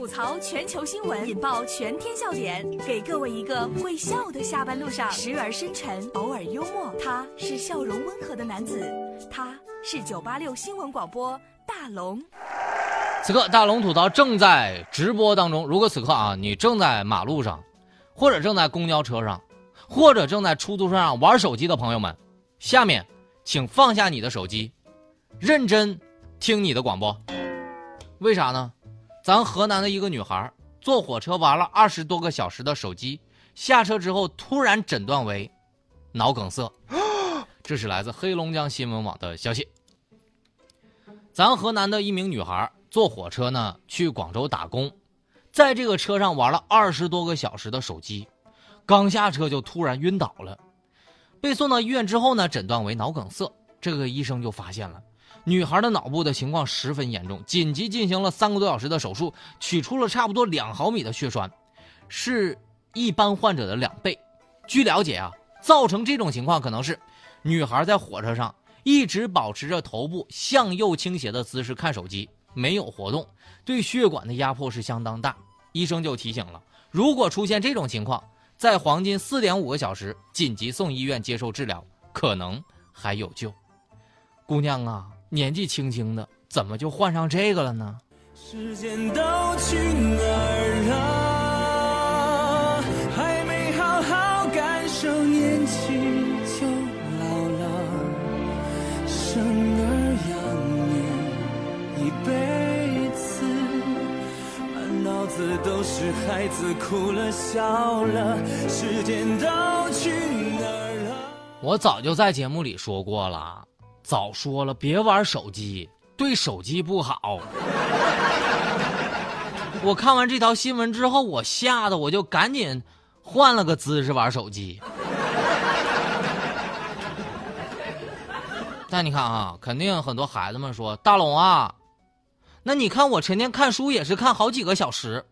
吐槽全球新闻，引爆全天笑点，给各位一个会笑的下班路上，时而深沉，偶尔幽默。他是笑容温和的男子，他是九八六新闻广播大龙。此刻大龙吐槽正在直播当中。如果此刻啊，你正在马路上，或者正在公交车上，或者正在出租车上玩手机的朋友们，下面请放下你的手机，认真听你的广播。为啥呢？咱河南的一个女孩坐火车玩了二十多个小时的手机，下车之后突然诊断为脑梗塞。这是来自黑龙江新闻网的消息。咱河南的一名女孩坐火车呢去广州打工，在这个车上玩了二十多个小时的手机，刚下车就突然晕倒了，被送到医院之后呢诊断为脑梗塞。这个医生就发现了。女孩的脑部的情况十分严重，紧急进行了三个多小时的手术，取出了差不多两毫米的血栓，是一般患者的两倍。据了解啊，造成这种情况可能是女孩在火车上一直保持着头部向右倾斜的姿势看手机，没有活动，对血管的压迫是相当大。医生就提醒了，如果出现这种情况，在黄金四点五个小时紧急送医院接受治疗，可能还有救。姑娘啊！年纪轻轻的，怎么就患上这个了呢？时间都去哪儿了？还没好好感受年轻就老了。生儿养女一辈子，满脑子都是孩子哭了笑了。时间都去哪儿了？我早就在节目里说过了。早说了，别玩手机，对手机不好。我看完这条新闻之后，我吓得我就赶紧换了个姿势玩手机。但你看啊，肯定很多孩子们说：“大龙啊，那你看我成天看书也是看好几个小时，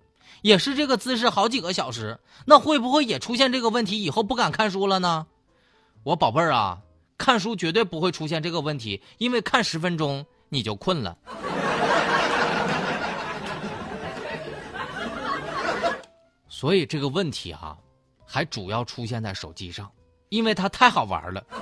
也是这个姿势好几个小时，那会不会也出现这个问题，以后不敢看书了呢？”我宝贝儿啊。看书绝对不会出现这个问题，因为看十分钟你就困了。所以这个问题啊，还主要出现在手机上，因为它太好玩了。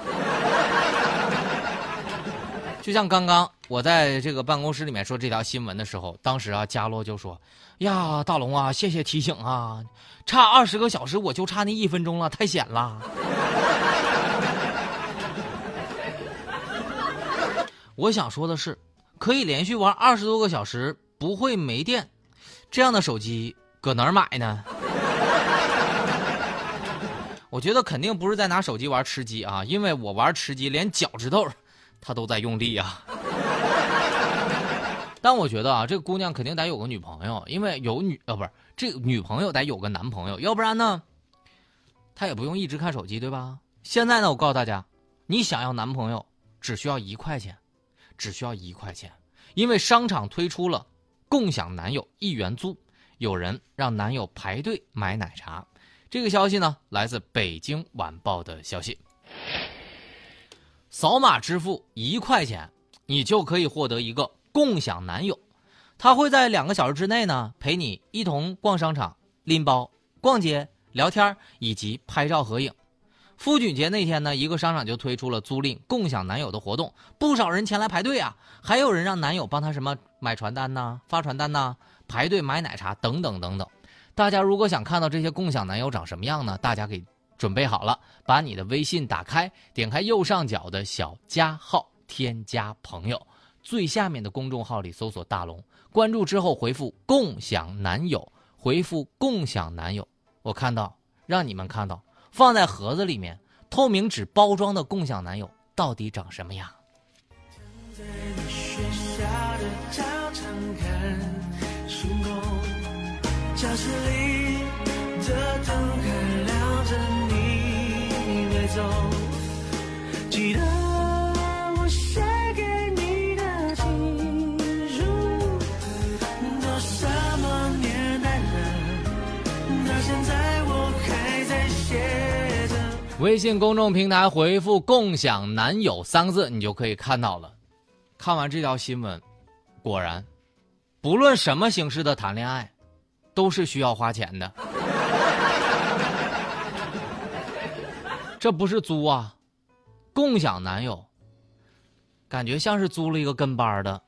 就像刚刚我在这个办公室里面说这条新闻的时候，当时啊，佳洛就说：“呀，大龙啊，谢谢提醒啊，差二十个小时我就差那一分钟了，太险了。”我想说的是，可以连续玩二十多个小时不会没电，这样的手机搁哪儿买呢？我觉得肯定不是在拿手机玩吃鸡啊，因为我玩吃鸡连脚趾头，他都在用力啊。但我觉得啊，这个姑娘肯定得有个女朋友，因为有女呃不是这个女朋友得有个男朋友，要不然呢，她也不用一直看手机，对吧？现在呢，我告诉大家，你想要男朋友只需要一块钱。只需要一块钱，因为商场推出了共享男友一元租，有人让男友排队买奶茶。这个消息呢，来自北京晚报的消息。扫码支付一块钱，你就可以获得一个共享男友，他会在两个小时之内呢，陪你一同逛商场、拎包、逛街、聊天以及拍照合影。妇女节那天呢，一个商场就推出了租赁共享男友的活动，不少人前来排队啊，还有人让男友帮他什么买传单呐、发传单呐、排队买奶茶等等等等。大家如果想看到这些共享男友长什么样呢？大家给准备好了，把你的微信打开，点开右上角的小加号，添加朋友，最下面的公众号里搜索大龙，关注之后回复共享男友，回复共享男友，我看到，让你们看到。放在盒子里面，透明纸包装的共享男友到底长什么样？教室里的灯还亮着，你没走，记得。微信公众平台回复“共享男友”三个字，你就可以看到了。看完这条新闻，果然，不论什么形式的谈恋爱，都是需要花钱的。这不是租啊，共享男友，感觉像是租了一个跟班的。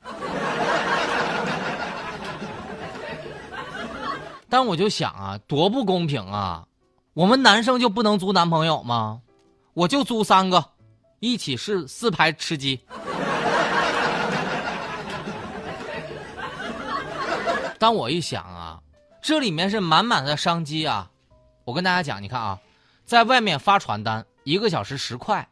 但我就想啊，多不公平啊！我们男生就不能租男朋友吗？我就租三个，一起是四排吃鸡。当我一想啊，这里面是满满的商机啊！我跟大家讲，你看啊，在外面发传单，一个小时十块，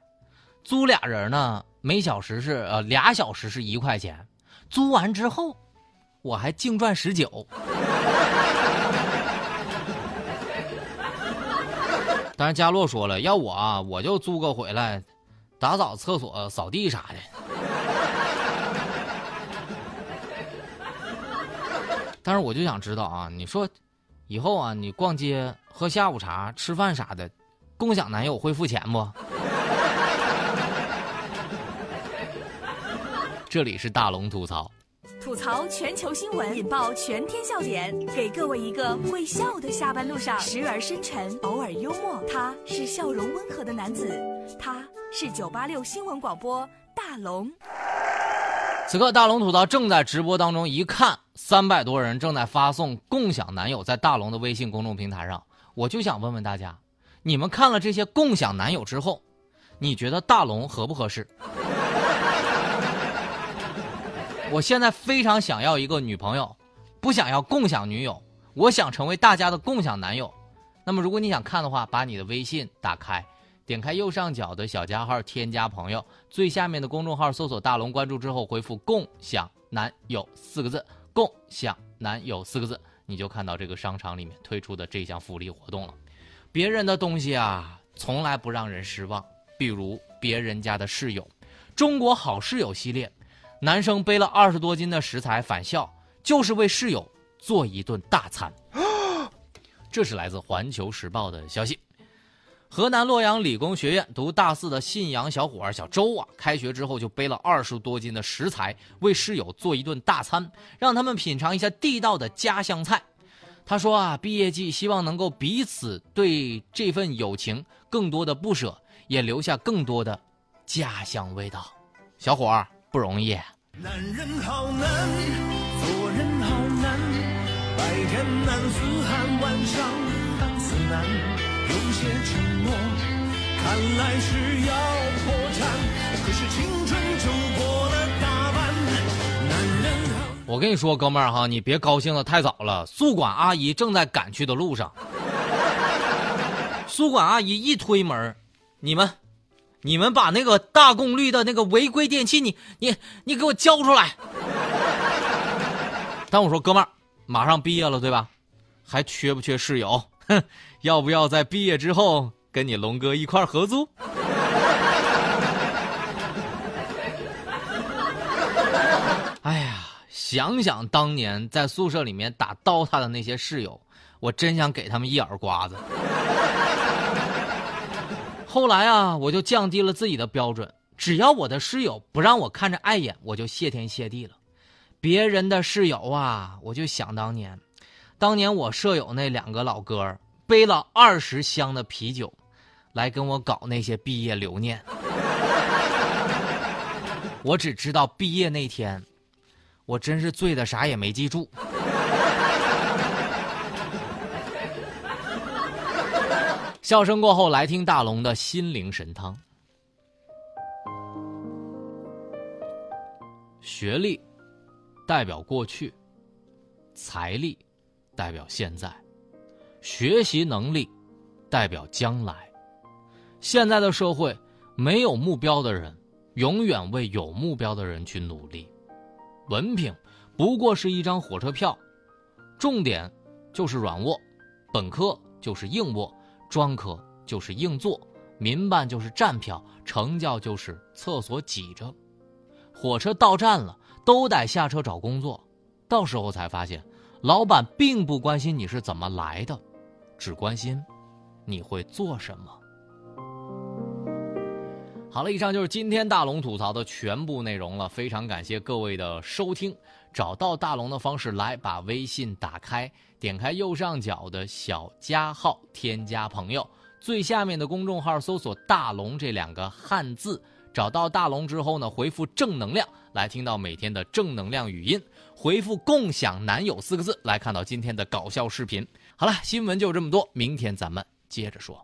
租俩人呢，每小时是呃俩小时是一块钱，租完之后，我还净赚十九。但是佳洛说了，要我啊，我就租个回来，打扫厕所、扫地啥的。但是我就想知道啊，你说，以后啊，你逛街、喝下午茶、吃饭啥的，共享男友会付钱不？这里是大龙吐槽。吐槽全球新闻，引爆全天笑点，给各位一个会笑的下班路上，时而深沉，偶尔幽默。他是笑容温和的男子，他是九八六新闻广播大龙。此刻大龙吐槽正在直播当中，一看三百多人正在发送共享男友在大龙的微信公众平台上，我就想问问大家，你们看了这些共享男友之后，你觉得大龙合不合适？我现在非常想要一个女朋友，不想要共享女友，我想成为大家的共享男友。那么，如果你想看的话，把你的微信打开，点开右上角的小加号，添加朋友，最下面的公众号搜索“大龙”，关注之后回复“共享男友”四个字，“共享男友”四个字，你就看到这个商场里面推出的这项福利活动了。别人的东西啊，从来不让人失望，比如别人家的室友，中国好室友系列。男生背了二十多斤的食材返校，就是为室友做一顿大餐。这是来自《环球时报》的消息。河南洛阳理工学院读大四的信阳小伙儿小周啊，开学之后就背了二十多斤的食材，为室友做一顿大餐，让他们品尝一下地道的家乡菜。他说啊，毕业季希望能够彼此对这份友情更多的不舍，也留下更多的家乡味道。小伙儿。不容易。男人好难，做人好难，白天难似寒，晚上看似难，有些承诺看来是要破产，可是青春就过了大半。男人好，我跟你说，哥们儿哈，你别高兴的太早了，宿管阿姨正在赶去的路上。宿管阿姨一推门，你们。你们把那个大功率的那个违规电器，你你你给我交出来！但我说哥们儿，马上毕业了对吧？还缺不缺室友？哼，要不要在毕业之后跟你龙哥一块合租？哎呀，想想当年在宿舍里面打刀塔的那些室友，我真想给他们一耳刮子。后来啊，我就降低了自己的标准，只要我的室友不让我看着碍眼，我就谢天谢地了。别人的室友啊，我就想当年，当年我舍友那两个老哥背了二十箱的啤酒，来跟我搞那些毕业留念。我只知道毕业那天，我真是醉的啥也没记住。笑声过后，来听大龙的心灵神汤。学历代表过去，财力代表现在，学习能力代表将来。现在的社会，没有目标的人永远为有目标的人去努力。文凭不过是一张火车票，重点就是软卧，本科就是硬卧。专科就是硬座，民办就是站票，成教就是厕所挤着。火车到站了，都得下车找工作。到时候才发现，老板并不关心你是怎么来的，只关心你会做什么。好了，以上就是今天大龙吐槽的全部内容了。非常感谢各位的收听。找到大龙的方式，来把微信打开，点开右上角的小加号，添加朋友，最下面的公众号搜索“大龙”这两个汉字。找到大龙之后呢，回复“正能量”来听到每天的正能量语音；回复“共享男友”四个字来看到今天的搞笑视频。好了，新闻就这么多，明天咱们接着说。